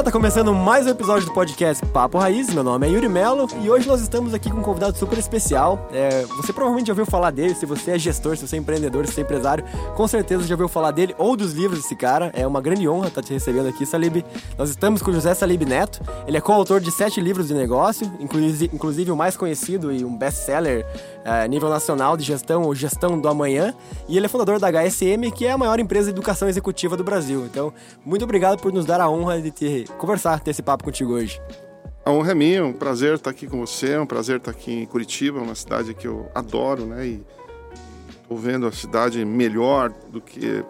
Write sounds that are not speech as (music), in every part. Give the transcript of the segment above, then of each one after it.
galera, tá começando mais um episódio do podcast Papo Raiz. Meu nome é Yuri Melo e hoje nós estamos aqui com um convidado super especial. É, você provavelmente já ouviu falar dele, se você é gestor, se você é empreendedor, se você é empresário, com certeza já ouviu falar dele ou dos livros desse cara. É uma grande honra estar te recebendo aqui, Salib. Nós estamos com o José Salib Neto. Ele é coautor de sete livros de negócio, inclusive, o mais conhecido e um best-seller a nível nacional de gestão, ou Gestão do Amanhã, e ele é fundador da HSM, que é a maior empresa de educação executiva do Brasil. Então, muito obrigado por nos dar a honra de te conversar, ter esse papo contigo hoje. A honra é minha, um prazer estar aqui com você, um prazer estar aqui em Curitiba, uma cidade que eu adoro, né? E estou vendo a cidade melhor do que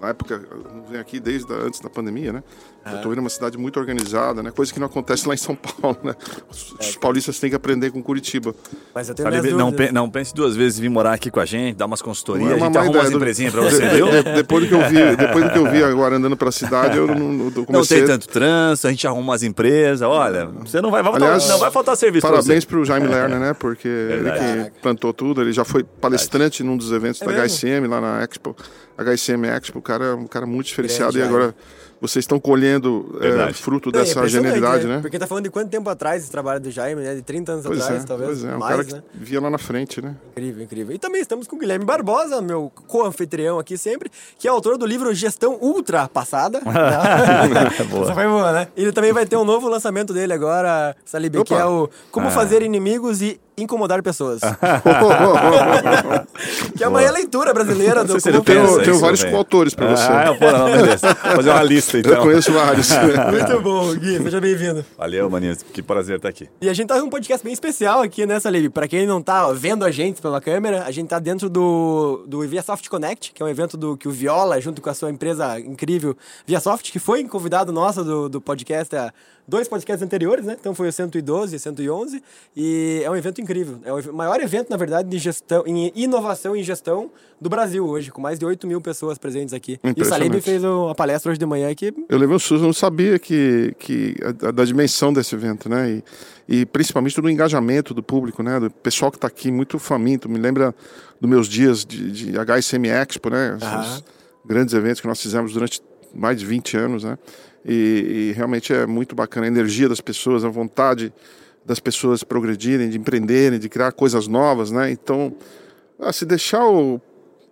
na época, eu venho aqui desde antes da pandemia, né? É. Eu estou vendo uma cidade muito organizada, né? Coisa que não acontece lá em São (laughs) Paulo, né? Os, é. paulistas têm que aprender com Curitiba. Mas eu tenho Sabe, não, pe não pense duas vezes em vir morar aqui com a gente, dar umas consultorias, é a gente arruma umas empresinhas para você, (laughs) viu? depois do que eu vi, depois do que eu vi (laughs) agora andando para a cidade, eu não, eu comecei... Não tem tanto trânsito, a gente arruma umas empresas, olha, você não vai, vai Aliás, faltar, não vai faltar serviço Parabéns para o Jaime Lerner, né? Porque ele que plantou tudo, ele já foi palestrante num dos eventos é da mesmo? HSM lá na Expo, HSM Expo, o cara é um cara muito diferenciado Grande, e agora vocês estão colhendo é, fruto dessa é genialidade, né? né? Porque tá falando de quanto tempo atrás esse trabalho do Jaime, né? De 30 anos pois atrás, é, talvez. Pois é, um mais, cara que né? via lá na frente, né? Incrível, incrível. E também estamos com o Guilherme Barbosa, meu co-anfitrião aqui sempre, que é autor do livro Gestão Ultra Passada. (laughs) (laughs) Essa foi boa, né? Ele também vai ter um novo lançamento dele agora, Salib, que é o Como ah. Fazer Inimigos e incomodar pessoas. (laughs) que é a maior leitura brasileira do se Eu tenho, tenho vários coautores para você. Ah, pô, não, beleza. Fazer uma lista então. Eu conheço vários. (laughs) Muito bom, Gui, seja bem-vindo. Valeu, maninho, que prazer estar aqui. E a gente tá num podcast bem especial aqui nessa né, Para quem não tá vendo a gente pela câmera, a gente tá dentro do, do ViaSoft Connect, que é um evento do que o Viola, junto com a sua empresa incrível ViaSoft, que foi convidado nosso do, do podcast dois podcasts anteriores, né? Então foi o 112 e 111. E é um evento incrível. É o maior evento, na verdade, de gestão, em inovação e gestão do Brasil hoje, com mais de 8 mil pessoas presentes aqui. E o Salib fez uma palestra hoje de manhã aqui. Eu levei um susto, não sabia que, que a, da dimensão desse evento, né? E, e principalmente do engajamento do público, né? Do pessoal que está aqui muito faminto. Me lembra dos meus dias de, de HSM Expo, né? Esses grandes eventos que nós fizemos durante mais de 20 anos, né? E, e, realmente é muito bacana a energia das pessoas, a vontade das pessoas progredirem, de empreenderem, de criar coisas novas, né? Então, ah, se deixar o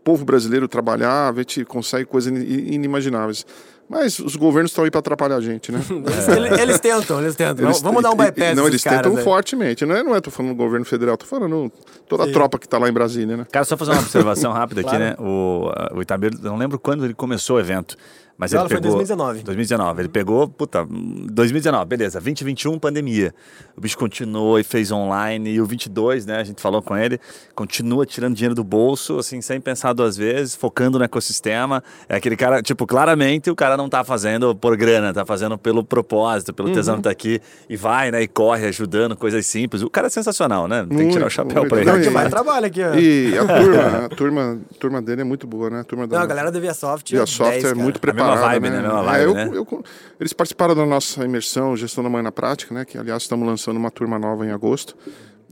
povo brasileiro trabalhar, a gente consegue coisas inimagináveis. Mas os governos estão aí para atrapalhar a gente, né? (laughs) eles, eles, tentam, eles tentam. Eles, Vamos dar um bypass. Não, eles tentam fortemente. Não é, não é, tô falando do governo federal, tô falando toda Sim. a tropa que está lá em Brasília, né? Cara, só fazer uma observação (laughs) rápida aqui, claro. né? O, o Itabir, não lembro quando ele começou o evento. Mas ele pegou. Foi 2019. 2019. Ele pegou, puta, 2019, beleza. 2021, pandemia. O bicho continuou e fez online. E o 22, né? A gente falou com ele, continua tirando dinheiro do bolso, assim, sem pensar duas vezes, focando no ecossistema. É aquele cara, tipo, claramente o cara não tá fazendo por grana, tá fazendo pelo propósito, pelo uhum. tesão que tá aqui. E vai, né? E corre ajudando, coisas simples. O cara é sensacional, né? Tem que tirar o chapéu pra ele. Não, que mais trabalho aqui, ó. E a turma, (laughs) a turma, a turma dele é muito boa, né? A turma da... Não, a galera da ViaSoft. ViaSoft 10, é cara. muito preparada mesma vibe, né? né? Mesma vibe, é, eu, né? Eu, eles participaram da nossa imersão Gestão da Mãe na Prática, né? Que, aliás, estamos lançando uma turma nova em agosto.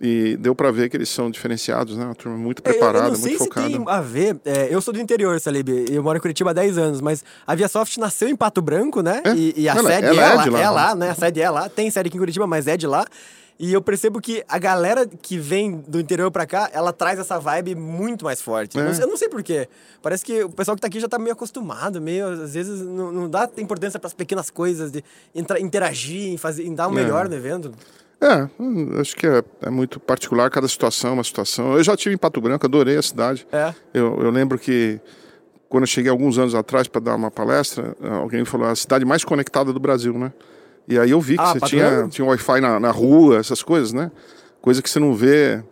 E deu para ver que eles são diferenciados, né? Uma turma muito preparada, eu não sei muito se focada. Tem a ver. É, eu sou do interior, Salib. Eu moro em Curitiba há 10 anos, mas a ViaSoft nasceu em Pato Branco, né? É? E, e, a ela, sede ela é, é, lá, lá, é lá, né? A sede é lá. Tem sede aqui em Curitiba, mas é de lá. E eu percebo que a galera que vem do interior para cá, ela traz essa vibe muito mais forte. É. Eu, não sei, eu não sei porquê. Parece que o pessoal que tá aqui já tá meio acostumado, meio, às vezes, não, não dá importância para as pequenas coisas, de interagir, em, fazer, em dar o é. melhor no evento. É, hum, acho que é, é, muito particular, cada situação é uma situação. Eu já tive em Pato Branco, adorei a cidade. É. Eu, eu lembro que quando eu cheguei alguns anos atrás para dar uma palestra, alguém falou a cidade mais conectada do Brasil, né? E aí eu vi que ah, você tinha, tinha Wi-Fi na, na rua, essas coisas, né? Coisa que você não vê,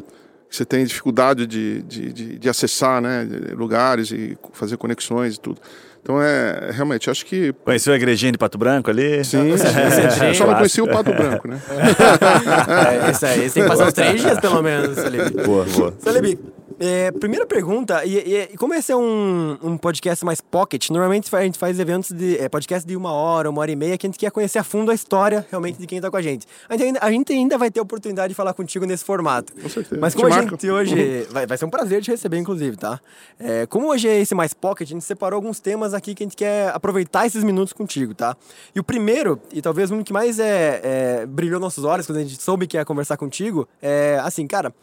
que você tem dificuldade de, de, de, de acessar, né? Lugares e fazer conexões e tudo. Então é realmente, acho que. Conheceu a igrejinha de Pato Branco ali? Sim, (laughs) é, sim. Eu só não conheci o Pato Branco, né? (laughs) é, isso aí, você tem que passar uns três dias pelo menos, Celebi. Boa, boa. Celebi, É, primeira pergunta, e, e- como esse é um, um podcast mais pocket, normalmente a gente faz eventos de é, podcast de uma hora, uma hora e meia, que a gente quer conhecer a fundo a história realmente de quem tá com a gente. A gente ainda, a gente ainda vai ter a oportunidade de falar contigo nesse formato. Com certeza. Mas como a marco. gente hoje. Vai, vai ser um prazer te receber, inclusive, tá? É, como hoje é esse mais pocket, a gente separou alguns temas aqui que a gente quer aproveitar esses minutos contigo, tá? E o primeiro, e talvez um que mais é, é, brilhou nossos olhos quando a gente soube que ia conversar contigo, é assim, cara.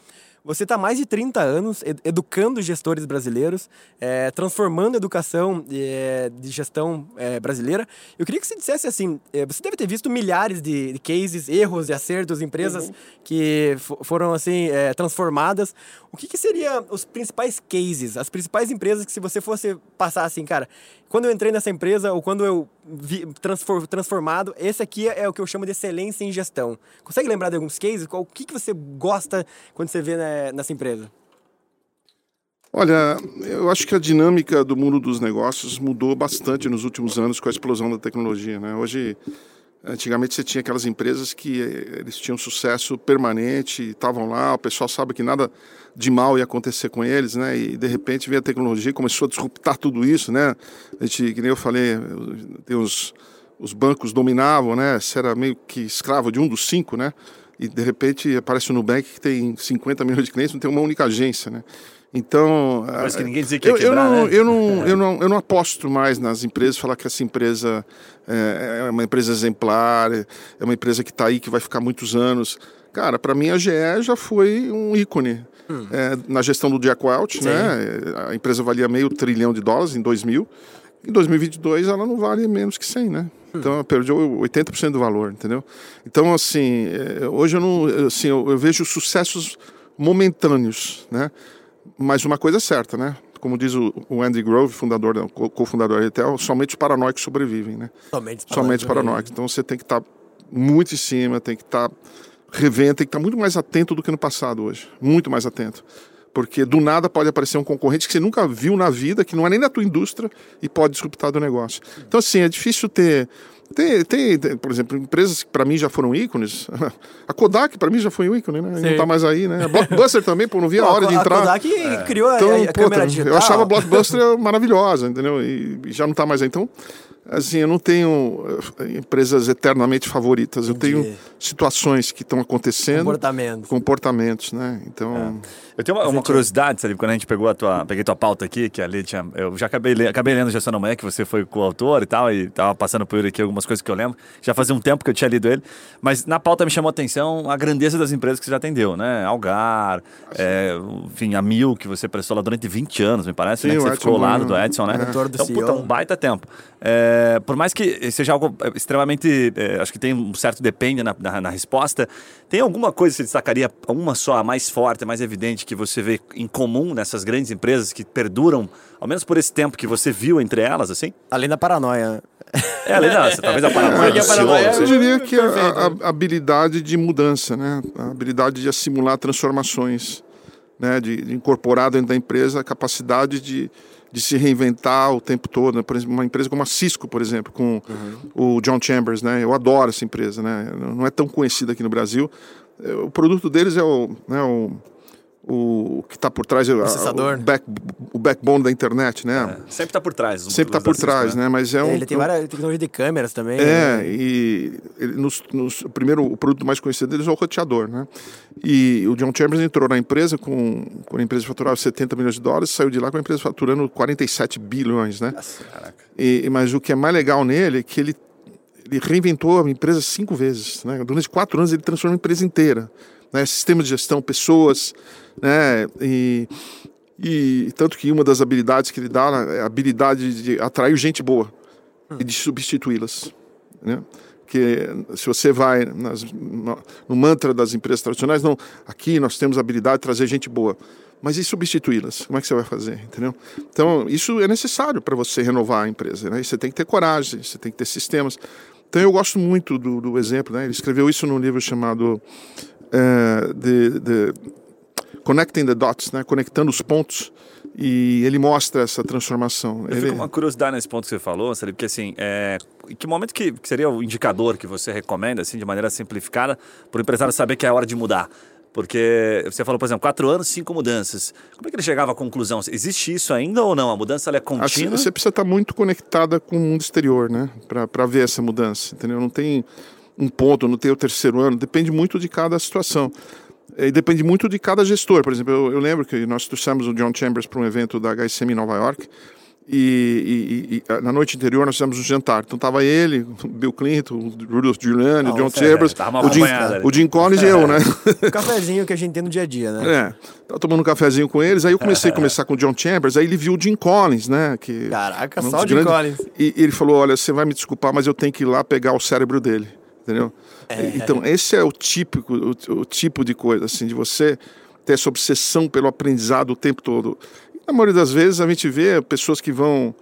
Você está mais de 30 anos ed- educando gestores brasileiros, é, transformando a educação é, de gestão é, brasileira. Eu queria que você dissesse assim: é, você deve ter visto milhares de, de cases, erros e acertos, empresas que fo- foram assim é, transformadas. O que, que seria os principais cases, as principais empresas que se você fosse passar assim, cara, quando eu entrei nessa empresa ou quando eu vi transfor- transformado, esse aqui é o que eu chamo de excelência em gestão. Consegue lembrar de alguns cases? Qual- O que, que você gosta quando você vê né, nessa empresa? Olha, eu acho que a dinâmica do mundo dos negócios mudou bastante nos últimos anos com a explosão da tecnologia. Né? Hoje, antigamente você tinha aquelas empresas que eh, eles tinham sucesso permanente, estavam lá, o pessoal sabe que nada de mal ia acontecer com eles, né? E de repente veio a tecnologia começou a disruptar tudo isso, né? A gente, que nem eu falei, tem os, os bancos dominavam, né? Você era meio que escravo de um dos cinco, né? E de repente aparece o Nubank que tem 50 milhões de clientes, não tem uma única agência, né? Então, Parece que ninguém dizia que eu, eu quebrar, não, né? eu, não, eu, não, eu não aposto mais nas empresas, falar que essa empresa é, é uma empresa exemplar, é uma empresa que está aí, que vai ficar muitos anos. Cara, para mim a GE já foi um ícone é, na gestão do Jack Welch, né? A empresa valia meio trilhão de dólares em 2000. Em 2022 ela não vale menos que 100, né? Então ela perdeu 80% do valor, entendeu? Então assim, é, hoje eu não, eu, assim, eu, eu vejo sucessos momentâneos, né? Mas uma coisa é certa, né? Como diz o, o Andy Grove, fundador, da- co- cofundador da Intel, somente os paranoicos sobrevivem, né? Somente Somente os paranoicos. Então você tem que estar muito em cima, tem que estar revendo, tem que estar muito mais atento do que no passado hoje. Muito mais atento. Porque do nada pode aparecer um concorrente que você nunca viu na vida, que não é nem da tua indústria, e pode disruptar do negócio. Então, assim, é difícil ter. Tem, tem, tem, por exemplo, empresas que para mim já foram ícones. (laughs) A Kodak para mim já foi um ícone, né? Sim. Não tá mais aí, né? A Blockbuster também, pô, não via a Pô, hora de a entrar. Kodak criou a- Então, a, a puta, câmera digital. eu achava a Blockbuster (laughs) maravilhosa, entendeu? E e já não está mais aí. Então, assim, eu não tenho eh, empresas eternamente favoritas. Eu Entendi. tenho situações que estão acontecendo, comportamento. comportamentos, né? Então, Eu tenho uma, uma curiosidade, sabe? Quando a gente pegou a tua, peguei tua pauta aqui, que ali tinha. Eu já acabei, le- acabei lendo Gestão da Manhã, que você foi coautor e tal, e tava passando por aqui algumas coisas que eu lembro. Já fazia um tempo que eu tinha lido ele. Mas na pauta me chamou a atenção a grandeza das empresas que você já atendeu, né? Algar, é, enfim, a Mil, que você prestou lá durante 20 anos, me parece, Sim, né? Que você Edson ficou ao lado do Edson, né? é. Então, puta, um baita tempo. É, por mais que seja algo é, extremamente. é, acho que tem um certo depende na, na, na resposta. Tem alguma coisa que você destacaria, uma só, a mais forte, a mais evidente, que você vê em comum nessas grandes empresas que perduram, ao menos por esse tempo que você viu entre elas, assim? Além da paranoia. É, além da, talvez a paranoia do CEO, é- eu assim. diria que a, a- a habilidade de mudança, né? A habilidade de assimilar transformações, né? De, de incorporar dentro da empresa a capacidade de, de se reinventar o tempo todo. né? Por exemplo, uma empresa como a Cisco, por exemplo, com o John Chambers, né? Eu adoro essa empresa, né? Não é tão conhecida aqui no Brasil. É, O produto deles é o, né, o, o que está por trás, é a- Processador. o, back, o backbone da internet, né? Sempre está por trás. Sempre está por trás, Cisco, né? Mas é um, Ele tem várias tecnologias de câmeras também. é, né? e ele, nos, nos- o primeiro, o produto mais conhecido deles é o roteador, né? E o John Chambers entrou na empresa com, quando a empresa faturava 70 milhões de dólares, saiu de lá com a empresa faturando 47 bilhões, né? E, mas o que é mais legal nele é que ele, ele reinventou a empresa cinco vezes, né? Durante quatro anos ele transformou a empresa inteira, né? Sistema de gestão, pessoas, né? E, e tanto que uma das habilidades que ele dá né, é a habilidade de atrair gente boa e de substituí-las, né? Porque se você vai nas, no, mantra das empresas tradicionais, não, aqui nós temos a habilidade de trazer gente boa, mas e substituí-las? Como é que você vai fazer, entendeu? Então, isso é necessário para você renovar a empresa, né? Você tem que ter coragem, você tem que ter sistemas. Então, eu gosto muito do, do exemplo, né? Ele escreveu isso num livro chamado eh, the, the Connecting the Dots, né? Conectando os pontos, e ele mostra essa transformação. Eu Ele- fico uma curiosidade nesse ponto que você falou, sabe? Porque assim, é... que momento que, que seria o indicador que você recomenda, assim, de maneira simplificada, para o empresário saber que é hora de mudar? Porque você falou, por exemplo, quatro anos, cinco mudanças. Como é que ele chegava à conclusão? Existe isso ainda ou não? A mudança é Assim, contínua? você precisa estar muito conectada com o mundo exterior, né? Para ver essa mudança, entendeu? Não tem um ponto, não tem o terceiro ano, depende muito de cada situação. E depende muito de cada gestor. Por exemplo, eu, eu lembro que nós trouxemos o John Chambers para um evento da HSM em Nova York. E, e, e, na noite anterior nós fizemos um jantar. Então tava ele, o Bill Clinton, o Rudolph Giuliani, o John Chambers, é, tava o, Jim, o Jim Collins e eu, né? O (laughs) (laughs) cafezinho que a gente tem no dia a dia, né? É, tava tomando um cafezinho com eles, aí eu comecei a conversar com o John Chambers, aí ele viu o Jim Collins, né? Que Caraca, um só o Jim grandes- Collins. E, e ele falou, olha, você vai me desculpar, mas eu tenho que ir lá pegar o cérebro dele, entendeu? Então, esse é o típico, o, o tipo de coisa, assim, de você ter essa obsessão pelo aprendizado o tempo todo. E, na maioria das vezes a gente vê pessoas que vão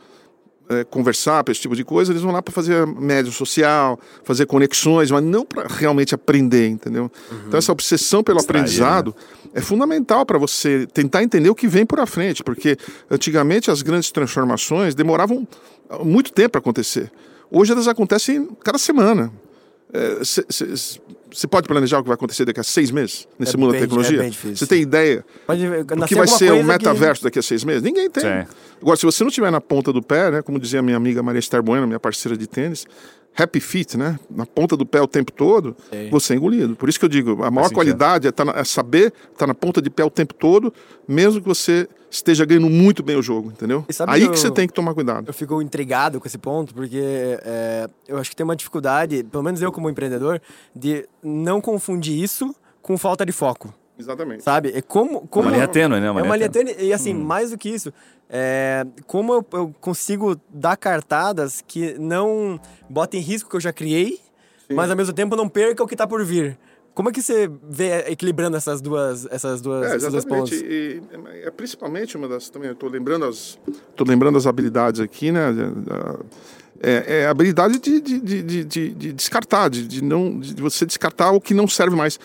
é, conversar para esse tipo de coisa, eles vão lá para fazer médio social, fazer conexões, mas não para realmente aprender, entendeu? Então essa obsessão pelo Extrair, aprendizado é fundamental para você tentar entender o que vem por à frente, porque antigamente as grandes transformações demoravam muito tempo para acontecer. Hoje elas acontecem cada semana. Você pode planejar o que vai acontecer daqui a seis meses nesse É mundo bem- da é tecnologia? Você tem ideia? Pode O nascer que vai ser o coisa que- metaverso daqui a seis meses? Ninguém tem. Sim. Agora, se você não tiver na ponta do pé, né, como dizia minha amiga Maria Esther Bueno, minha parceira de tênis, happy feet, né, na ponta do pé o tempo todo, Sim. você é engolido. Por isso que eu digo, a maior qualidade é, tá na- é saber estar na ponta de pé o tempo todo, mesmo que você esteja ganhando muito bem o jogo, entendeu? Aí que que eu- você tem que tomar cuidado. Eu fico intrigado com esse ponto, porque é, eu acho que tem uma dificuldade, pelo menos eu como empreendedor, de não confundir isso com falta de foco. Exatamente. Sabe? É como, como Uma linha tênue, né? É Uma uma linha tênue. E assim, mais do que isso, é, como eu, eu consigo dar cartadas que não botem em risco o que eu já criei, mas ao mesmo tempo não perca o que está por vir. Como é que você vê equilibrando essas duas, essas duas, É, dois exatamente. pontos? E, é, principalmente uma das também. Estou lembrando as, tô lembrando as habilidades aqui, né? É, é a habilidade de, de, de, de- de- de descartar, de, de não, de você descartar o que não serve mais.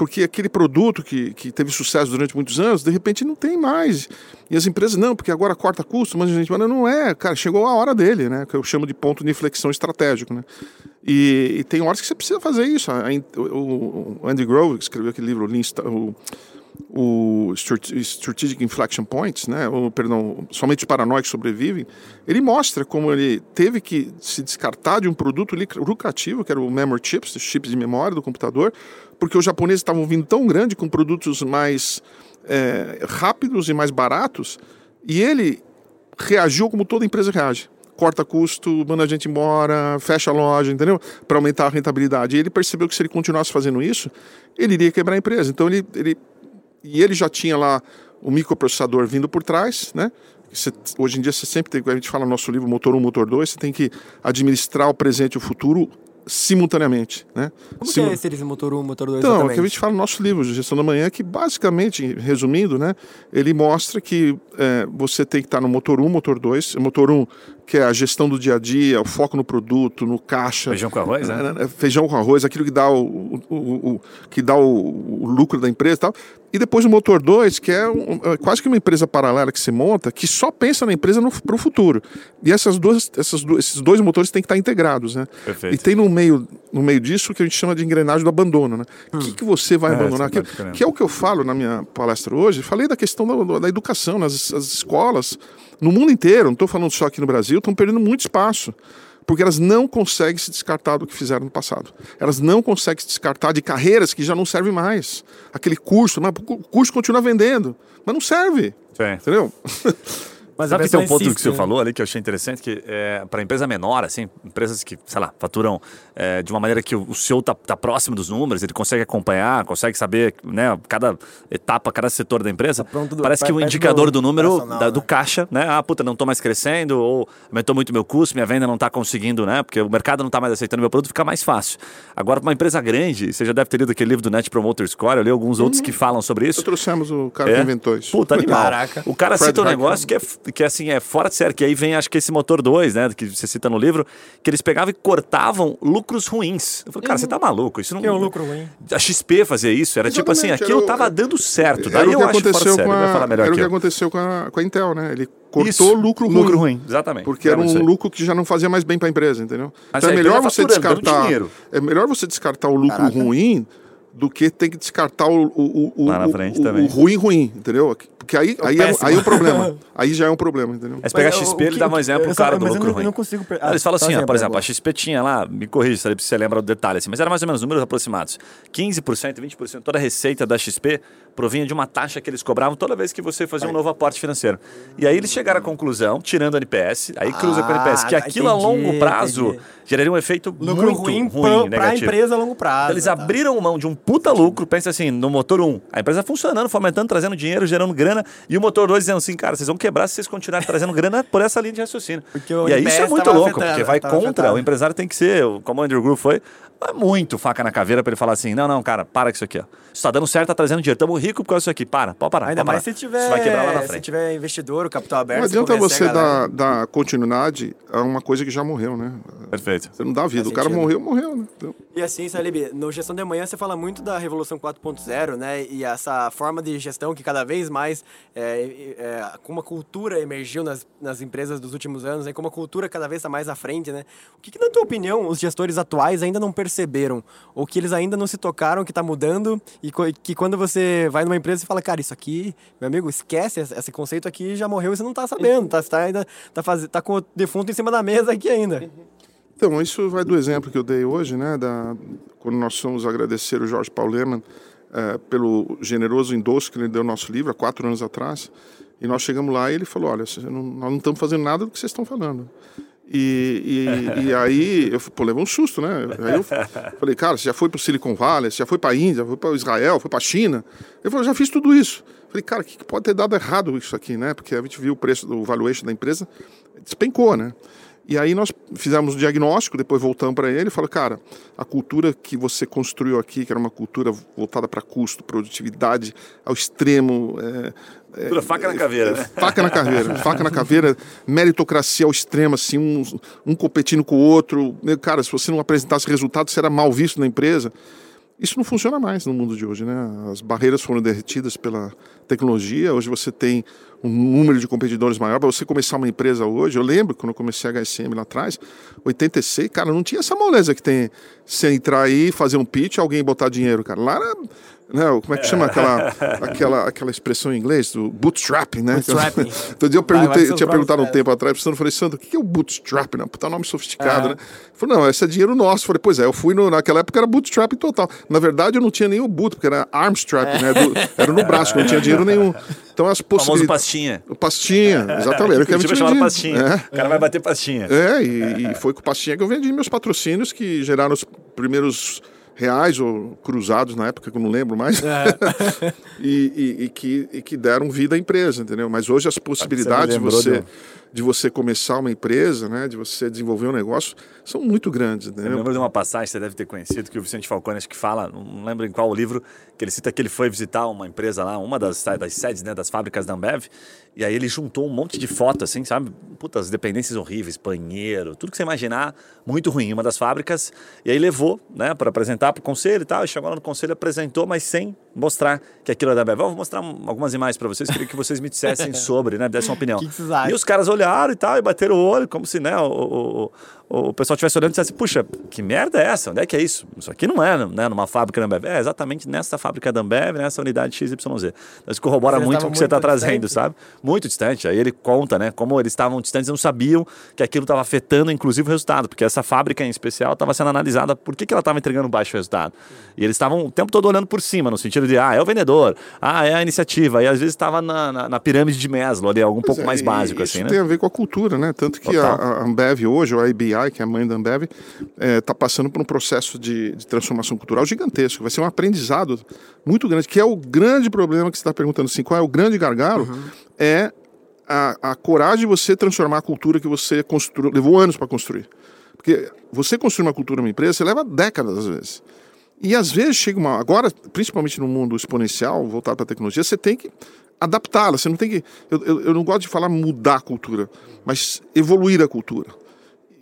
Porque aquele produto que, que teve sucesso durante muitos anos, de repente não tem mais. E as empresas, não, porque agora corta custo, mas a gente fala, não é, cara, chegou a hora dele, né? Que eu chamo de ponto de inflexão estratégico, né? E, e tem horas que você precisa fazer isso. O, o Andy Grove, que escreveu aquele livro, o, o Strate- Strategic Inflection Points, né, ou, perdão, somente os paranoicos sobrevivem, ele mostra como ele teve que se descartar de um produto lucrativo, que era o memory chips, chips de memória do computador, porque os japoneses estavam vindo tão grande com produtos mais é, rápidos e mais baratos, e ele reagiu como toda empresa reage. Corta custo, manda a gente embora, fecha a loja, entendeu? Para aumentar a rentabilidade. E ele percebeu que se ele continuasse fazendo isso, ele iria quebrar a empresa. Então ele, ele e ele já tinha lá o microprocessador vindo por trás, né? Você- hoje em dia você sempre tem, a gente fala no nosso livro Motor 1, Motor 2, você tem que administrar o presente e o futuro simultaneamente, né? Como que Simu- é esse esse motor 1, motor 2 então, é o que a gente fala no nosso livro, Gestão da Manhã, que basicamente, resumindo, né, ele mostra que é, você tem que estar no motor 1, motor 2. O motor 1, que é a gestão do dia a dia, o foco no produto, no caixa. Feijão com arroz, né? É, é, Feijão com arroz, aquilo que dá o, o- o- o- que dá o, lucro da empresa e tal. E depois o motor 2, que é, um- é quase que uma empresa paralela que se monta, que só pensa na empresa para o futuro. E essas duas, essas du- esses dois motores têm que estar integrados, né? Perfeito. E tem no meio, no meio disso o que a gente chama de engrenagem do abandono, né? O que, que você vai É, abandonar? Que, que é o que eu falo na minha palestra hoje. Falei da questão da, da educação nas as escolas, no mundo inteiro, não estou falando só aqui no Brasil, estão perdendo muito espaço. Porque elas não conseguem se descartar do que fizeram no passado. Elas não conseguem se descartar de carreiras que já não servem mais. Aquele curso, mas o curso continua vendendo, mas não serve. Sim. Entendeu? (laughs) Mas que tem um ponto que insiste, você né? falou ali que eu achei interessante, que é, para empresa menor, assim, empresas que, sei lá, faturam é, de uma maneira que o, o seu tá, tá próximo dos números, ele consegue acompanhar, consegue saber, né, cada etapa, cada setor da empresa. Tá pronto do- Parece que o indicador do do número da- do né? caixa, né? Ah, puta, não tô mais crescendo, ou aumentou muito meu custo, minha venda não tá conseguindo, né? Porque o mercado não tá mais aceitando meu produto, fica mais fácil. Agora, para uma empresa grande, você já deve ter lido aquele livro do Net Promoter Score, eu li alguns outros que falam sobre isso. Nós trouxemos o cara É? que inventou isso. Puta, animal. Caraca. O cara Fred cita um Hackman. negócio que é, que é assim, é fora de série, que aí vem, acho que esse motor 2, né, que você cita no livro, que eles pegavam e cortavam lucros ruins. Eu falei, cara, você tá maluco? Isso não é um lucro ruim. A XP fazia isso, era tipo assim, Exatamente, aquilo era o- tava dando certo. Era Daí eu acho fora de aconteceu série, vai falar a, melhor era o que eu. aconteceu com a, com a Intel, né? Ele cortou Isso, lucro ruim. Lucro ruim, exatamente. Porque era um lucro que já não fazia mais bem para a empresa, entendeu? Mas então é a melhor você dando descartar. É melhor você descartar o lucro Caraca. ruim do que tem que descartar o, o, o, Lá na o- frente o- também. o ruim ruim, entendeu? Porque aí, aí, é, aí é um problema. (laughs) Aí já é um problema, entendeu? Aí você pega a o- XP, o ele dá um o exemplo pro cara do mas eu lucro não- ruim. não consigo Ah, Eles falam Só assim, ó, exemplo, por exemplo, a XP tinha lá, me corrija se você lembra do detalhe assim, mas era mais ou menos números aproximados. 15%, 20%, toda a receita da XP provinha de uma taxa que eles cobravam toda vez que você fazia um novo aporte financeiro. E aí eles chegaram à conclusão, tirando a NPS, aí cruza com a NPS, que Ah, aquilo a entendi, longo prazo entendi. geraria um efeito Lucro muito ruim, ruim, pra negativo. empresa a longo prazo. Então, eles tá. abriram mão de um puta lucro, pensa assim, no motor 1, a empresa funcionando, fomentando, trazendo dinheiro, gerando grana, e o motor 2 dizendo assim, cara, vocês vão quebrar se vocês continuarem trazendo grana por essa linha de raciocínio. Porque o e aí isso é muito louco, afetando, porque vai contra, afetado. o empresário tem que ser, como o Andrew Groove foi, é muito faca na caveira pra ele falar assim, não, não, cara, para com isso aqui, ó. Isso tá dando certo, tá trazendo dinheiro, tamo rico por causa disso aqui, para, pode parar, Ainda pode mais parar. se tiver, Isso vai quebrar lá na se frente. tiver investidor, o capital aberto. Não se adianta você dar, dar continuidade a uma coisa que já morreu, né? Perfeito. Você não dá vida. Faz O cara sentido. morreu, morreu, né? Então, E assim, Salib, no Gestão de Manhã você fala muito da Revolução 4.0, né? E essa forma de gestão que cada vez mais, é, é, como a cultura emergiu nas, nas empresas dos últimos anos, né? como a cultura cada vez está mais à frente, né? O que, que, na tua opinião, os gestores atuais ainda não perceberam? Ou que eles ainda não se tocaram que está mudando e que quando você vai numa empresa e fala, cara, isso aqui, meu amigo, esquece, esse conceito aqui já morreu e você não está sabendo, tá, você tá ainda tá, tá com o defunto em cima da mesa aqui ainda. Então, isso vai do exemplo que eu dei hoje, né? Da, quando nós fomos agradecer o Jorge Paul Lehmann eh, pelo generoso endosso que ele deu ao nosso livro há quatro anos atrás. E nós chegamos lá e ele falou: Olha, não- nós não estamos fazendo nada do que vocês estão falando. E, e, e aí eu pô, levei um susto, né? Aí eu falei, cara, você já foi para o Silicon Valley, você já foi para a Índia, foi para Israel, foi para a China. Ele falou, já fiz tudo isso. Falei, cara, o que que pode ter dado errado isso aqui, né? Porque a gente viu o preço do valuation da empresa, despencou, né? E aí nós fizemos o diagnóstico, depois voltamos para ele e falou, cara, a cultura que você construiu aqui, que era uma cultura voltada para custo, produtividade ao extremo, é, é, faca na caveira, né? faca na caveira, faca na caveira, meritocracia ao extremo, assim, um, um competindo com o outro. Meu, Cara, se você não apresentasse resultado, você era mal visto na empresa. Isso não funciona mais no mundo de hoje, né? As barreiras foram derretidas pela tecnologia. Hoje você tem um número de competidores maior. Para você começar uma empresa hoje, eu lembro quando eu comecei a HSM lá atrás, 86, cara, não tinha essa moleza que tem você entrar aí, fazer um pitch, alguém botar dinheiro, cara. Lá era, né, como é que chama aquela, aquela, aquela expressão em inglês do bootstrapping, né? Bootstrapping. (laughs) Dia eu perguntei, eu tinha perguntado um próprios tempo atrás, eu falei, Sandro, o que é o bootstrap? Né? Puta nome sofisticado, Aham. né? Ele falou, não, esse é dinheiro nosso. Eu falei, pois é, eu fui no, naquela época era bootstrap total. Na verdade, eu não tinha o boot, porque era armstrap, né? Do- era no braço, não tinha dinheiro nenhum. Então as O possibilidades. pastinha. O Pastinha, exatamente. O que eu pastinha. É. O cara vai bater pastinha. É, e, e foi com o Pastinha que eu vendi meus patrocínios que geraram os primeiros reais ou cruzados na época, que eu não lembro mais, (laughs) e, e- e que, e que deram vida à empresa, entendeu? Mas hoje as possibilidades de lembrou você, do- de você começar uma empresa, né, de você desenvolver um negócio, são muito grandes, Eu entendeu? lembro de uma passagem que você deve ter conhecido, que o Vicente Falcone acho que fala, não lembro em qual livro, que ele cita que ele foi visitar uma empresa lá, uma das, das sedes, né, das fábricas da Ambev, e aí ele juntou um monte de fotos, assim, sabe? Putas, dependências horríveis, banheiro, tudo que você imaginar, muito ruim, em uma das fábricas, e aí levou, né, para apresentar para o conselho e tal, e chegou lá no conselho, apresentou, mas sem mostrar que aquilo era da Ambev. Eu vou mostrar um- algumas imagens para vocês, queria que vocês me dissessem (laughs) sobre, né, dessem uma opinião. Que que? E os caras olharam e tal, e bateram o olho, como se, né, o, o, o, pessoal estivesse olhando e dissesse, puxa, que merda é essa? Onde é que é isso? Isso aqui não é né, numa fábrica da Ambev. É exatamente nessa fábrica da Ambev, nessa unidade XYZ. Então, isso corrobora muito com o que você está trazendo, sabe? Muito distante. Aí ele conta, né, como eles estavam distantes e não sabiam que aquilo estava afetando, inclusive, o resultado, porque essa fábrica em especial estava sendo analisada por que, que ela estava entregando baixo resultado. E eles estavam o tempo todo olhando por cima, no sentido de, ah, é o vendedor, ah, é a iniciativa. E às vezes estava na, na, na pirâmide de Maslow, ali, algo um Pois pouco é, mais básico, isso assim, tem né? a ver com a cultura, né? Tanto que a, a Ambev hoje, ou a Que é a mãe da Ambev, está passando por um processo de, de transformação cultural gigantesco. Vai ser um aprendizado muito grande, que é o grande problema que você está perguntando assim, qual é o grande gargalo? É a, a coragem de você transformar a cultura que você construiu, levou anos para construir. Porque você construir uma cultura numa empresa, você leva décadas às vezes. E às vezes chega uma. Agora, principalmente no mundo exponencial, voltado para a tecnologia, você tem que adaptá-la. Você não tem que. Eu, eu, eu não gosto de falar mudar a cultura, mas evoluir a cultura.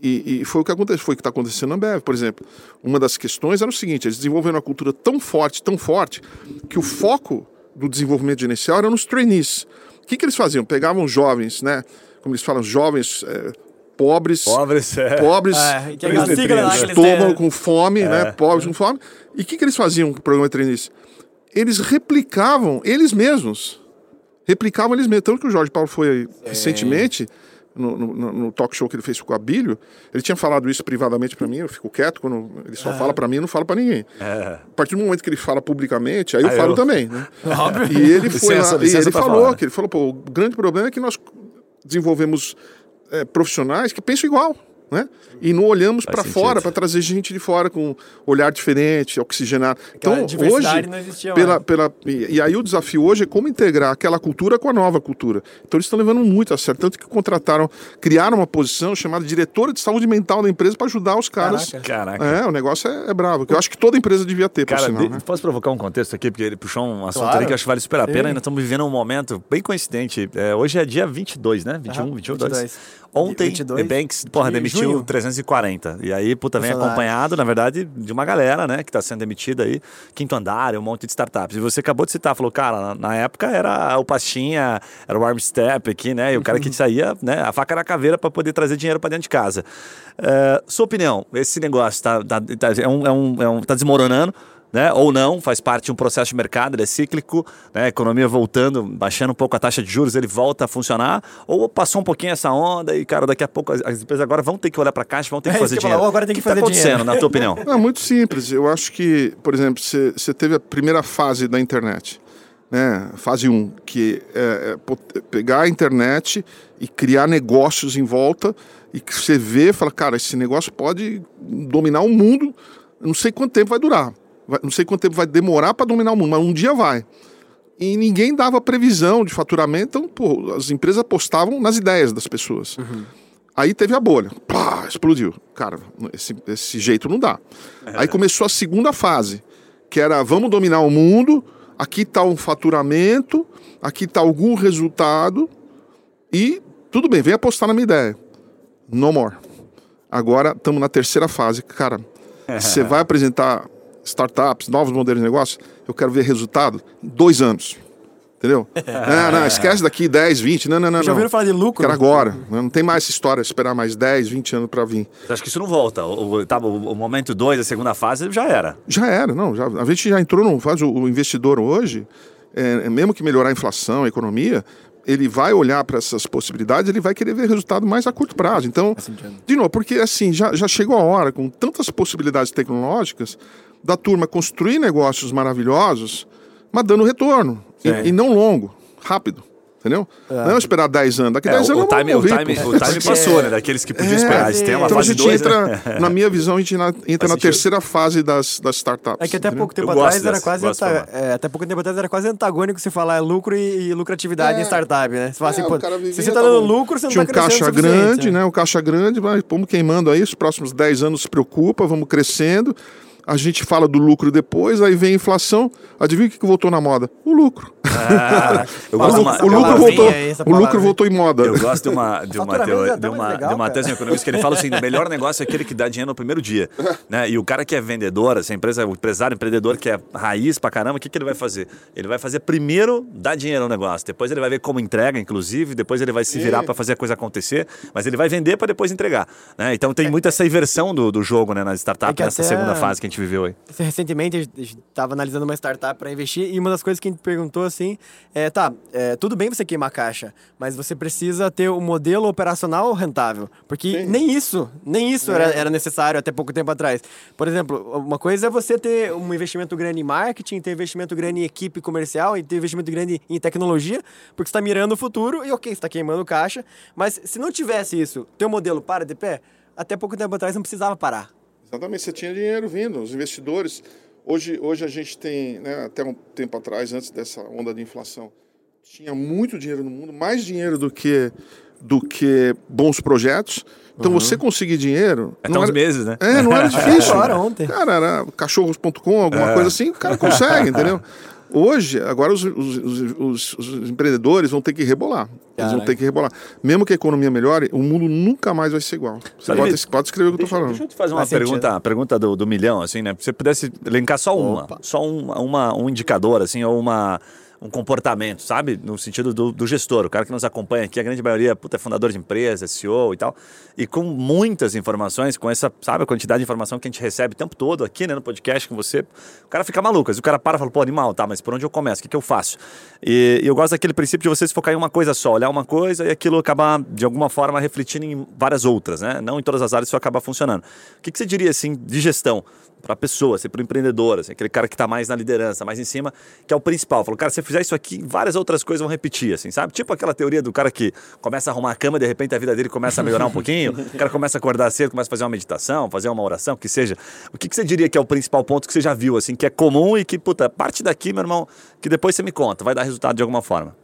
E, e foi o que aconteceu, foi o que está acontecendo na Ambev, por exemplo. Uma das questões era o seguinte: eles desenvolveram uma cultura tão forte, tão forte, que o foco do desenvolvimento inicial era nos trainees. O que, que eles faziam? Pegavam jovens, né? Como eles falam, jovens. é, pobres, Pobres, é. pobres É, que é estômago, com fome, né? Pobres com fome. E o que, que eles faziam com o programa de treinistas? Eles replicavam eles mesmos. Replicavam eles mesmos. Tanto que o Jorge Paulo foi aí recentemente, no- no- no talk show que ele fez com o Abílio, ele tinha falado isso privadamente para mim, eu fico quieto quando ele só fala para mim, eu não falo para ninguém. É. A partir do momento que ele fala publicamente, aí eu Aí falo eu- também, né? (laughs) E ele foi Licença, lá, e licença ele pra falou falar. que ele falou, pô, o grande problema é que nós desenvolvemos é, profissionais que pensam igual, né? E não olhamos para fora para trazer gente de fora com olhar diferente, oxigenado. Aquela Então, diversidade hoje, não existia pela, mais. pela, e, e aí o desafio hoje é como integrar aquela cultura com a nova cultura. Então eles estão levando muito a sério, tanto que contrataram, criaram uma posição chamada diretora de saúde mental da empresa para ajudar os caras. Caraca. Caraca. É, o negócio é, é bravo. que Eu acho que toda empresa devia ter, por Cara, sinal, de- né? posso provocar um contexto aqui, porque ele puxou um assunto Claro. ali que eu acho que vale super a Sim. pena. Ainda estamos vivendo um momento bem coincidente. É, hoje é dia 22, né? 21, Aham, 21, 22. 22. Ontem, 22 The Banks, porra, de demitiu junho. 340. E aí, puta, vem acompanhado, na verdade, de uma galera, né, que está sendo demitida aí. Quinto andar, um monte de startups. E você acabou de citar, falou, cara, na, na época era o Pastinha, era o Arm Step aqui, né? E o cara que (laughs) saía, né? A faca era a caveira para poder trazer dinheiro para dentro de casa. É, sua opinião, esse negócio tá, tá, tá- é um, é um, é um- tá desmoronando? Né? Ou não, faz parte de um processo de mercado, ele é cíclico, né? a economia voltando, baixando um pouco a taxa de juros, ele volta a funcionar, ou passou um pouquinho essa onda e, cara, daqui a pouco as, as empresas agora vão ter que olhar para caixa, vão ter (laughs) que É fazer que falar, dinheiro. ou agora tem que o que fazer tá acontecendo, dinheiro. na tua opinião? (laughs) É muito simples. Eu acho que, por exemplo, você você teve a primeira fase da internet, né? Fase 1, que é, é pot- pegar a internet e criar negócios em volta e que você vê e fala, cara, esse negócio pode dominar o mundo, não sei quanto tempo vai durar, não sei quanto tempo vai demorar para dominar o mundo, mas um dia vai. E ninguém dava previsão de faturamento, então, pô, as empresas apostavam nas ideias das pessoas. Aí teve a bolha. Pá, explodiu. Cara, esse, esse jeito não dá. Aí começou a segunda fase, que era vamos dominar o mundo, aqui está um faturamento, aqui está algum resultado e tudo bem, vem apostar na minha ideia. No more. Agora estamos na terceira fase. Cara, (laughs) você vai apresentar startups, novos modelos de negócio, eu quero ver resultado em dois anos. Entendeu? não, (laughs) não, esquece daqui 10, 20. Não, não, não. Já não. ouviram falar de lucro? Quero agora. Não tem mais essa história, esperar mais 10, 20 anos para vir. Você acha que isso não volta? O, o, tá, o, o momento 2, a segunda fase, já era. Já era, não. Já, a gente já entrou num fase, o, o investidor hoje, é, mesmo que melhorar a inflação, a economia, ele vai olhar para essas possibilidades, ele vai querer ver resultado mais a curto prazo. Então, de novo, porque assim, já, já chegou a hora, com tantas possibilidades tecnológicas, da turma construir negócios maravilhosos, mas dando retorno. E, e não longo, rápido. Entendeu? Não esperar 10 anos. Daqui É, 10 o, anos o time, o time, o time passou, né? Daqueles que podiam esperar. Eles têm uma Então a fase gente 2. entra, (laughs) na minha visão, a gente na- entra na terceira fase das, das startups. É que até entendeu? pouco tempo atrás era quase anta- é, até pouco tempo atrás era quase antagônico você falar lucro e, e lucratividade É. em startup, né? Você fala assim, É, pô, se você tá dando lucro, você não Tinha tá um crescendo caixa grande, né? O caixa grande, vai, vamos queimando aí, os próximos 10 anos se preocupa, vamos crescendo. A gente fala do lucro depois, aí vem a inflação. Adivinha o que que voltou na moda? O lucro. Ah, (laughs) eu O gosto de lucro, uma, o lucro voltou, o lucro voltou em moda. Eu gosto de uma, de uma, Faturamento teo- é de uma, legal, de uma tese econômica que ele fala assim: o melhor negócio é aquele que dá dinheiro no primeiro dia. (laughs) né? E o cara que é vendedor, essa empresa, o empresário, empreendedor que é raiz pra caramba, o que, que ele vai fazer? Ele vai fazer primeiro dar dinheiro ao negócio, depois ele vai ver como entrega, inclusive, depois ele vai se virar para fazer a coisa acontecer, mas ele vai vender para depois entregar. Né? Então tem muito essa inversão do, do jogo né, nas startups, É nessa até- segunda fase que a gente viveu aí. Recentemente a gente estava analisando uma startup para investir e uma das coisas que a gente perguntou assim é, tá, é, tudo bem você queimar caixa, mas você precisa ter um modelo operacional rentável, porque nem isso, nem isso era, era necessário até pouco tempo atrás. Por exemplo, uma coisa é você ter um investimento grande em marketing, ter investimento grande em equipe comercial e ter investimento grande em tecnologia, porque você está mirando o futuro e ok, você está queimando caixa, mas se não tivesse isso, teu modelo para de pé, até pouco tempo atrás não precisava parar. Exatamente, você tinha dinheiro vindo, os investidores. Hoje, hoje a gente tem, né, até um tempo atrás, antes dessa onda de inflação, tinha muito dinheiro no mundo, mais dinheiro do que, do que bons projetos. Então você conseguir dinheiro. Até não uns era- meses, né? É, não era (laughs) difícil. Agora, ontem. Cara, era cachorros.com, alguma É. coisa assim, o cara consegue, (laughs) entendeu? Hoje, agora os, os- os- os- empreendedores vão ter que rebolar. Eles vão ter que rebolar. Mesmo que a economia melhore, o mundo nunca mais vai ser igual. Você pode, pode escrever o que eu tô Deixa, falando. deixa eu te fazer uma Faz pergunta, a pergunta do, do milhão, assim, né? Se você pudesse elencar só uma, Opa. só um, uma, um indicador, assim, ou uma, um comportamento, sabe? No sentido do, do, gestor, o cara que nos acompanha aqui, a grande maioria puta, é fundador de empresa, CEO e tal. E com muitas informações, com essa, sabe, a quantidade de informação que a gente recebe o tempo todo aqui, né, no podcast com você, o cara fica maluco. O cara para e fala, pô, animal, tá, mas por onde eu começo? O que, que eu faço? E, e, eu gosto daquele princípio de você se focar em uma coisa só, olhar uma coisa e aquilo acabar, de alguma forma, refletindo em várias outras, né? Não em todas as áreas isso acaba funcionando. O que, que você diria, assim, de gestão? Para a pessoa, assim, para o empreendedor, assim, aquele cara que está mais na liderança, mais em cima, que é o principal. Falou, cara, se você fizer isso aqui, várias outras coisas vão repetir, assim, sabe? Tipo aquela teoria do cara que começa a arrumar a cama e de repente a vida dele começa a melhorar um pouquinho, (laughs) o cara começa a acordar cedo, começa a fazer uma meditação, fazer uma oração, que seja. O que, que você diria que é o principal ponto que você já viu, assim, que é comum e que, puta, parte daqui, meu irmão, que depois você me conta, vai dar resultado de alguma forma?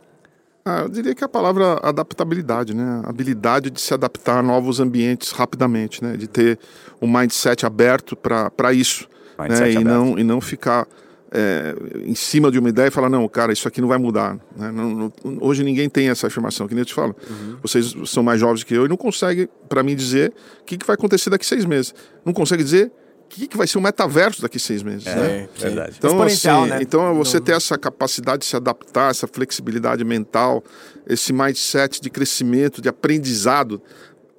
Ah, eu diria que é a palavra adaptabilidade, né? A habilidade de se adaptar a novos ambientes rapidamente, né? De ter um mindset aberto para isso né? e, não, e não ficar é, em cima de uma ideia e falar, não, cara, isso aqui não vai mudar. Né? Não, não, hoje ninguém tem essa afirmação, que nem eu te falo. Uhum. Vocês são mais jovens que eu e não conseguem, para mim, dizer o que, que vai acontecer daqui a seis meses. Não consegue dizer que, que vai ser o metaverso daqui a seis meses. É, né? verdade. Então, assim, né? então você ter essa capacidade de se adaptar, essa flexibilidade mental, esse mindset de crescimento, de aprendizado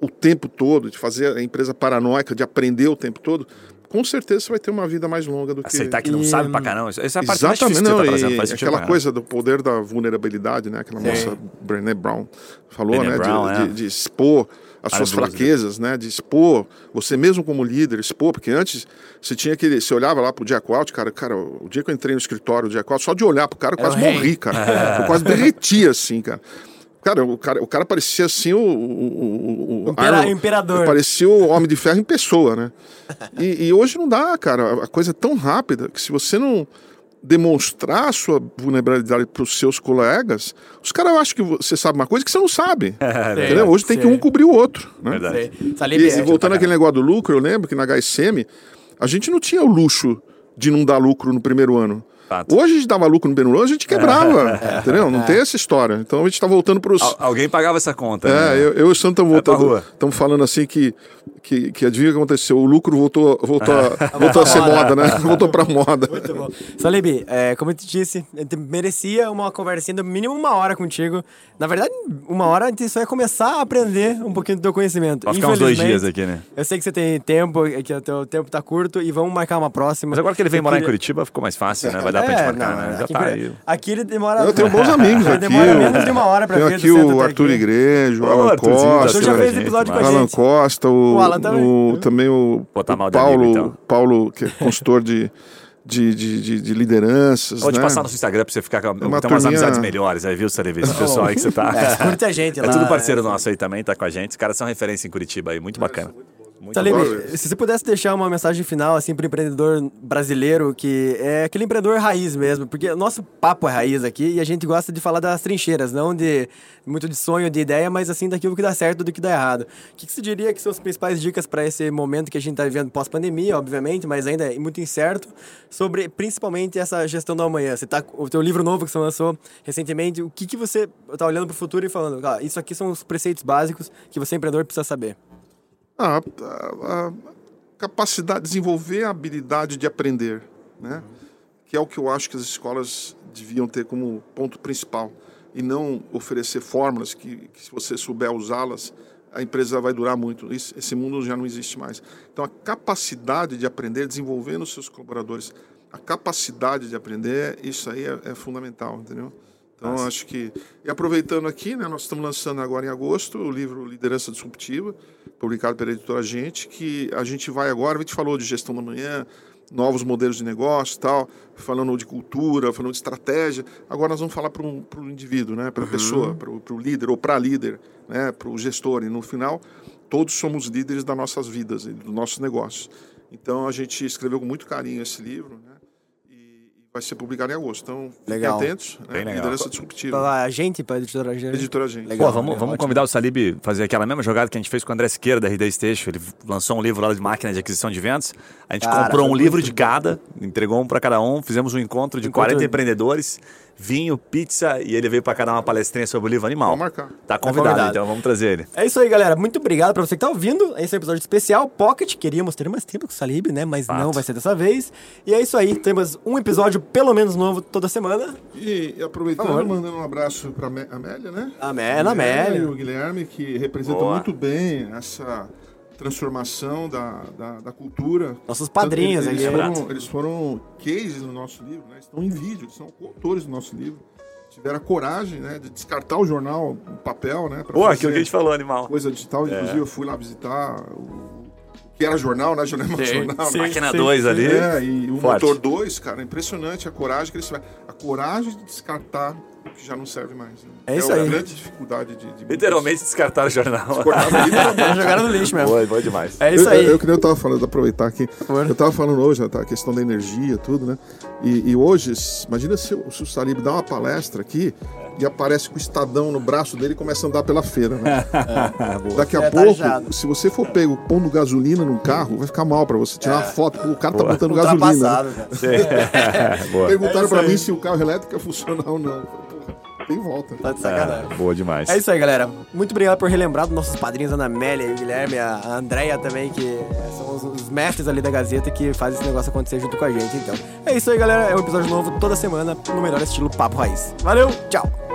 o tempo todo, de fazer a empresa paranoica, de aprender o tempo todo, com certeza você vai ter uma vida mais longa do que... Aceitar que não e... sabe pra caramba. Essa é a parte Exatamente, mais difícil não, que tá Faz aquela coisa do poder da vulnerabilidade, né? Aquela Sim. moça, Brené Brown, falou, Brené né? Brown, de, é. de, de, expor as suas fraquezas, né? De expor, você mesmo como líder, expor, porque antes você tinha aquele, você olhava lá pro Jack Welch, cara, cara, o dia que eu entrei no escritório do Jack Welch, só de olhar pro cara eu quase morri, cara. (laughs) Eu quase derreti assim, cara. Cara, o cara, o cara parecia assim o. o, o Impera, imperador. Parecia o Homem de Ferro em pessoa, né? (laughs) E, e, hoje não dá, cara. A coisa é tão rápida que se você não demonstrar a sua vulnerabilidade para os seus colegas, os caras acham que você sabe uma coisa que você não sabe. É, entendeu? Hoje tem que um cobrir o outro. Né? Verdade. E, e voltando àquele negócio do lucro, eu lembro que na HSM a gente não tinha o luxo de não dar lucro no primeiro ano. Fato. Hoje a gente dava lucro no Benurão, a gente quebrava, (laughs) entendeu? Não é. tem essa história. Então a gente está voltando para os... Al alguém pagava essa conta. É, né? eu, eu e o Santo estamos voltando, estamos falando assim que, que, que adivinha o que aconteceu? O lucro voltou, voltou, a, (laughs) voltou a ser moda, né? (laughs) voltou para moda. Muito bom. Salibi, é, como eu te disse, eu merecia uma conversinha do mínimo uma hora contigo. Na verdade, uma hora a gente só ia começar a aprender um pouquinho do teu conhecimento. Vai ficar uns dois dias aqui, né? Eu sei que você tem tempo, que o teu tempo tá curto e vamos marcar uma próxima. Mas agora que ele vem morar queria... em Curitiba, ficou mais fácil, né? Vai dar é, pra gente marcar, não, né? Já aqui, tá aí. Aqui ele demora. Eu tenho bons (laughs) amigos aqui. demora menos de uma hora pra Tenho aqui o Arthur Igreja, o Alan Costa. Já fez episódio com a gente. Alan Costa, o, Alan também. também o, o Paulo, então. Paulo, que é consultor de. De, de, de, de, lideranças. Pode né? passar no seu Instagram pra você ficar com é uma ter umas amizades melhores aí, viu, Sarevi? Esse (laughs) pessoal aí que você tá. É, curte a gente lá. É tudo parceiro nosso aí também, tá com a gente. Os caras são referência em Curitiba aí, muito bacana. Muito Talib, se você pudesse deixar uma mensagem final assim para o empreendedor brasileiro, que é aquele empreendedor raiz mesmo, porque o nosso papo é raiz aqui e a gente gosta de falar das trincheiras, não de muito de sonho, de ideia, mas assim daquilo que dá certo do que dá errado. O que, que você diria que são as principais dicas para esse momento que a gente está vivendo pós-pandemia, obviamente, mas ainda é muito incerto, sobre principalmente essa gestão do amanhã? Você tá, o teu livro novo que você lançou recentemente, o que, que você está olhando para o futuro e falando, ah, isso aqui são os preceitos básicos que você empreendedor precisa saber? A, a, a capacidade de desenvolver a habilidade de aprender, né? que é o que eu acho que as escolas deviam ter como ponto principal e não oferecer fórmulas que, que se você souber usá-las, a empresa vai durar muito. Esse mundo já não existe mais. Então, a capacidade de aprender, desenvolver nos seus colaboradores, a capacidade de aprender, isso aí é, é fundamental, entendeu? Então, Nossa. acho que. E aproveitando aqui, né, nós estamos lançando agora em agosto o livro Liderança Disruptiva, publicado pela editora Gente, que a gente vai agora, a gente falou de gestão da manhã, novos modelos de negócio tal, falando de cultura, falando de estratégia. Agora nós vamos falar para o indivíduo, né, para a uhum. pessoa, para o líder ou para a líder, né, para o gestor. E no final, todos somos líderes das nossas vidas, dos nossos negócios. Então a gente escreveu com muito carinho esse livro, né? Vai ser publicado em agosto. Então, legal. fiquem atentos. Né? Legal. Liderança disruptiva. Para a gente, para a editora gente. Editora gente. Legal, Pô, vamos, legal, vamos convidar o Salib a fazer aquela mesma jogada que a gente fez com o André Siqueira da RD Station. Ele lançou um livro lá de máquina de aquisição de ventos. A gente Cara, comprou um livro de cada, entregou um para cada um, fizemos um encontro de encontro... 40 empreendedores vinho, pizza e ele veio pra cá dar uma palestrinha sobre o livro Animal. Vamos marcar. Tá convidado, convidado. então vamos trazer ele. É isso aí, galera. Muito obrigado pra você que tá ouvindo. Esse é um episódio especial, Pocket. Queríamos ter mais tempo com o Salib, né? Mas Fato. não vai ser dessa vez. E é isso aí. Temos um episódio, pelo menos, novo toda semana. E, aproveitando, Por favor. mandando um abraço para a Amélia, né? Amélia, O Guilherme Amélia. E o Guilherme, que representa Boa. muito bem essa transformação da, da, da cultura. Nossos padrinhos Tanto eles, eles foram, eles foram cases no nosso livro, né? Estão em vídeo, eles são coautores do nosso livro. Tiveram a coragem né, de descartar o jornal, o papel, né? Pô, fazer aquilo que a gente falou, Animal. Coisa digital. Inclusive, eu fui lá visitar o que era jornal, né? Não é mais Sim, jornal. sim. né? Máquina 2 ali. É, e o Forte. motor 2, cara, impressionante a coragem que eles tiveram. A coragem de descartar o que já não serve mais. né? É isso a aí. grande dificuldade de. de Literalmente descartaram o jornal. (laughs) Jogaram no lixo mesmo. Boa, boa demais. É isso eu, aí. Eu, eu, que nem eu tava falando, aproveitar aqui. favor. Eu tava falando hoje, tá, a questão da energia, tudo, né? E, e hoje, imagina se, o- se o Salib dá uma palestra aqui e aparece com o estadão no braço dele e começa a andar pela feira, né? (laughs) Daqui a É, tá pouco, ajado. se você for pego pondo gasolina num carro, vai ficar mal pra você tirar uma foto. O cara tá botando gasolina. né? (laughs) Perguntaram É aí. mim se o carro elétrico ia funcionar ou não. Tem volta. Tá de sacanagem. É, boa demais. É isso aí, galera. Muito obrigado por relembrar dos nossos padrinhos, Ana Amélia e o Guilherme, a a Andréia também, que são os, os mestres ali da Gazeta que fazem esse negócio acontecer junto com a gente, então. É isso aí, galera. É um episódio novo toda semana, no melhor estilo Papo Raiz. Valeu, tchau!